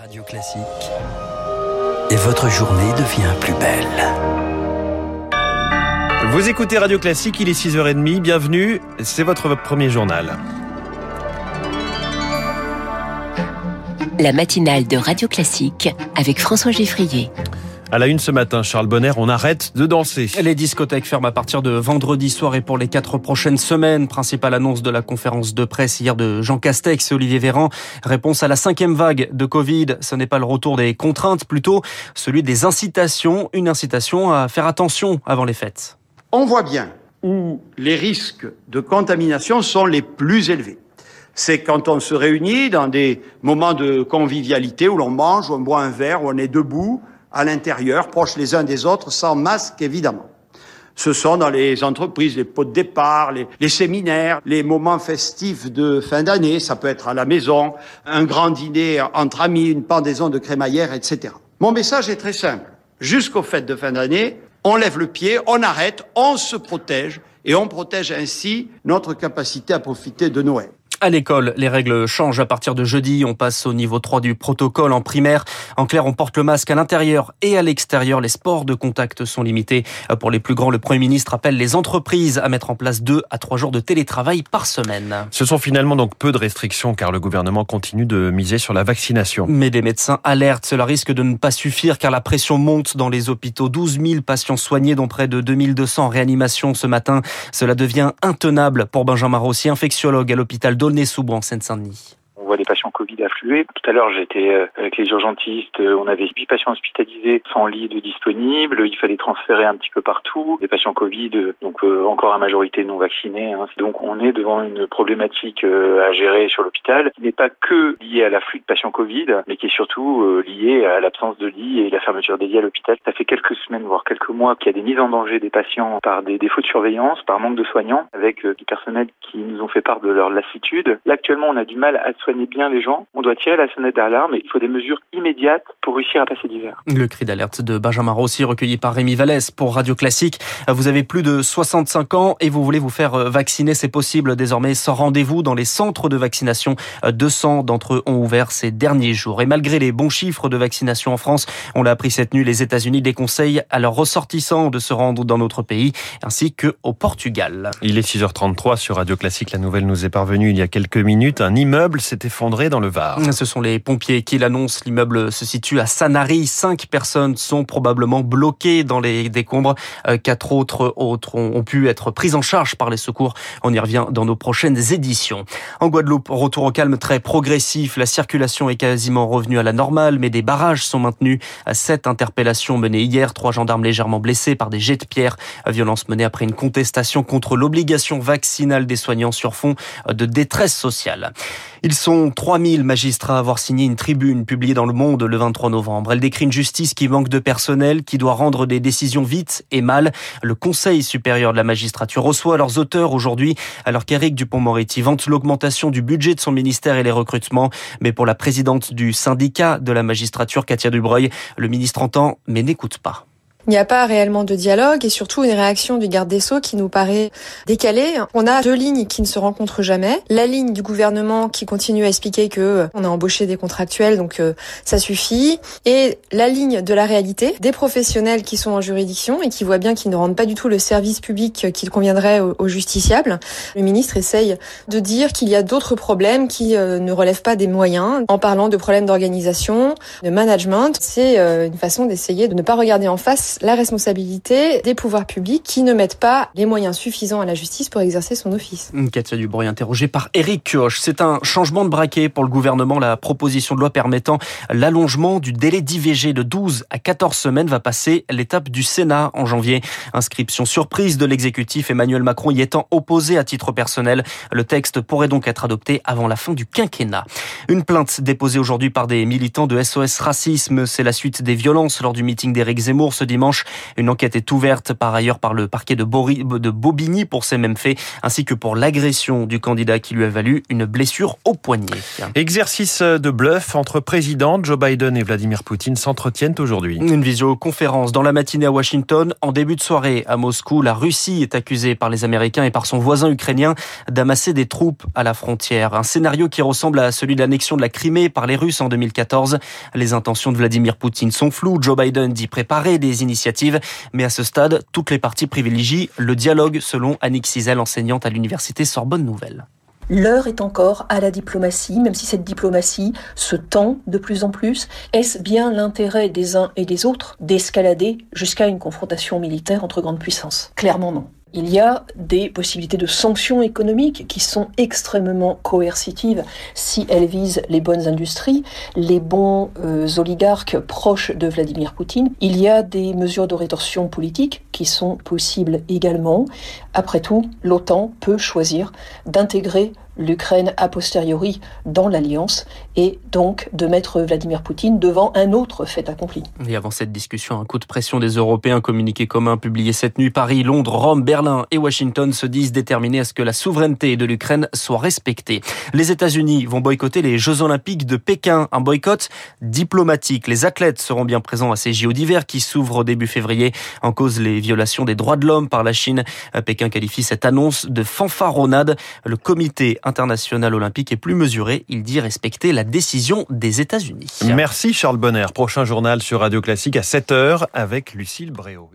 Radio Classique. Et votre journée devient plus belle. Vous écoutez Radio Classique, il est 6h30, bienvenue, c'est votre premier journal. La matinale de Radio Classique avec François Geffrier. À la une ce matin, Charles Bonner, on arrête de danser. Les discothèques ferment à partir de vendredi soir et pour les quatre prochaines semaines. Principale annonce de la conférence de presse hier de Jean Castex et Olivier Véran. Réponse à la cinquième vague de Covid. Ce n'est pas le retour des contraintes, plutôt celui des incitations. Une incitation à faire attention avant les fêtes. On voit bien où les risques de contamination sont les plus élevés. C'est quand on se réunit dans des moments de convivialité où l'on mange, où on boit un verre, où on est debout, à l'intérieur, proches les uns des autres, sans masque évidemment. Ce sont dans les entreprises, les pots de départ, les, séminaires, les moments festifs de fin d'année, ça peut être à la maison, un grand dîner entre amis, une pendaison de crémaillère, etc. Mon message est très simple. Jusqu'aux fêtes de fin d'année, on lève le pied, on arrête, on se protège et on protège ainsi notre capacité à profiter de Noël. À l'école, les règles changent à partir de jeudi. On passe au niveau 3 du protocole en primaire. En clair, on porte le masque à l'intérieur et à l'extérieur. Les sports de contact sont limités. Pour les plus grands, le Premier ministre appelle les entreprises à mettre en place deux à trois jours de télétravail par semaine. Ce sont finalement donc peu de restrictions car le gouvernement continue de miser sur la vaccination. Mais des médecins alertent. Cela risque de ne pas suffire car la pression monte dans les hôpitaux. 12 000 patients soignés, dont près de 2200 en réanimation ce matin. Cela devient intenable pour Benjamin Rossi, infectiologue à l'hôpital d'Aulnay-sous-Bois en Seine-Saint-Denis. On voit les patients Covid affluer. Tout à l'heure, j'étais avec les urgentistes. On avait 8 patients hospitalisés, sans lit de disponible. Il fallait transférer un petit peu partout. Les patients Covid, donc euh, encore à majorité non vaccinés. Hein. Donc on est devant une problématique euh, à gérer sur l'hôpital qui n'est pas que liée à l'afflux de patients Covid, mais qui est surtout euh, liée à l'absence de lits et la fermeture des lits à l'hôpital. Ça fait quelques semaines, voire quelques mois, qu'il y a des mises en danger des patients par des défauts de surveillance, par manque de soignants, avec du personnel qui nous ont fait part de leur lassitude. Là, actuellement, on a du mal à soigner bien les gens, on doit tirer la sonnette d'alarme et il faut des mesures immédiates pour réussir à passer l'hiver. Le cri d'alerte de Benjamin Rossi recueilli par Rémi Vallès pour Radio Classique. Vous avez plus de 65 ans et vous voulez vous faire vacciner, c'est possible désormais sans rendez-vous dans les centres de vaccination. 200 d'entre eux ont ouvert ces derniers jours. Et malgré les bons chiffres de vaccination en France, on l'a appris cette nuit, les États-Unis déconseillent à leurs ressortissants de se rendre dans notre pays ainsi que au Portugal. Il est 6h33 sur Radio Classique. La nouvelle nous est parvenue il y a quelques minutes. Un immeuble s'est Ce sont les pompiers qui l'annoncent. L'immeuble se situe à Sanary. Cinq personnes sont probablement bloquées dans les décombres. Quatre autres, autres ont pu être prises en charge par les secours. On y revient dans nos prochaines éditions. En Guadeloupe, retour au calme très progressif. La circulation est quasiment revenue à la normale, mais des barrages sont maintenus. Sept interpellations menées hier. Trois gendarmes légèrement blessés par des jets de pierre. Violence menée après une contestation contre l'obligation vaccinale des soignants sur fond de détresse sociale. Ils sont 3000 magistrats à avoir signé une tribune publiée dans Le Monde le 23 novembre. Elle décrit une justice qui manque de personnel, qui doit rendre des décisions vite et mal. Le Conseil supérieur de la magistrature reçoit leurs auteurs aujourd'hui, alors qu'Éric Dupont-Moretti vante l'augmentation du budget de son ministère et les recrutements. Mais pour la présidente du syndicat de la magistrature, Katia Dubreuil, le ministre entend mais n'écoute pas. Il n'y a pas réellement de dialogue et surtout une réaction du garde des Sceaux qui nous paraît décalée. On a deux lignes qui ne se rencontrent jamais. La ligne du gouvernement qui continue à expliquer que on a embauché des contractuels, donc euh, ça suffit. Et la ligne de la réalité des professionnels qui sont en juridiction et qui voient bien qu'ils ne rendent pas du tout le service public qu'il conviendrait aux justiciables. Le ministre essaye de dire qu'il y a d'autres problèmes qui euh, ne relèvent pas des moyens en parlant de problèmes d'organisation, de management. C'est euh, une façon d'essayer de ne pas regarder en face la responsabilité des pouvoirs publics qui ne mettent pas les moyens suffisants à la justice pour exercer son office. Katia Dubroy interrogée par Éric Kioch. C'est un changement de braquet pour le gouvernement. La proposition de loi permettant l'allongement du délai d'IVG de 12 à 14 semaines va passer l'étape du Sénat en janvier. Inscription surprise de l'exécutif, Emmanuel Macron y étant opposé à titre personnel. Le texte pourrait donc être adopté avant la fin du quinquennat. Une plainte déposée aujourd'hui par des militants de SOS Racisme. C'est la suite des violences lors du meeting d'Éric Zemmour ce dimanche dimanche. Une enquête est ouverte par ailleurs par le parquet de, de Bobigny pour ces mêmes faits, ainsi que pour l'agression du candidat qui lui a valu une blessure au poignet. Exercice de bluff entre président Joe Biden et Vladimir Poutine s'entretiennent aujourd'hui. Une visioconférence dans la matinée à Washington. En début de soirée à Moscou, la Russie est accusée par les Américains et par son voisin ukrainien d'amasser des troupes à la frontière. Un scénario qui ressemble à celui de l'annexion de la Crimée par les Russes en 2014. Les intentions de Vladimir Poutine sont floues. Joe Biden dit préparer des initiatives, mais à ce stade, toutes les parties privilégient le dialogue, selon Annick Cizel, enseignante à l'université Sorbonne Nouvelle. L'heure est encore à la diplomatie, même si cette diplomatie se tend de plus en plus. Est-ce bien l'intérêt des uns et des autres d'escalader jusqu'à une confrontation militaire entre grandes puissances? Clairement non. Il y a des possibilités de sanctions économiques qui sont extrêmement coercitives si elles visent les bonnes industries, les bons euh, oligarques proches de Vladimir Poutine. Il y a des mesures de rétorsion politique qui sont possibles également. Après tout, l'OTAN peut choisir d'intégrer l'Ukraine a posteriori dans l'alliance et donc de mettre Vladimir Poutine devant un autre fait accompli. Et avant cette discussion, un coup de pression des Européens, communiqué commun publié cette nuit, Paris, Londres, Rome, Berlin et Washington se disent déterminés à ce que la souveraineté de l'Ukraine soit respectée. Les États-Unis vont boycotter les Jeux Olympiques de Pékin, un boycott diplomatique. Les athlètes seront bien présents à ces JO d'hiver qui s'ouvrent début février en cause les violations des droits de l'homme par la Chine. Pékin qualifie cette annonce de fanfaronnade. Le comité international olympique est plus mesuré. Il dit respecter la décision des États-Unis. Merci Charles Bonner. Prochain journal sur Radio Classique à 7h avec Lucille Bréau.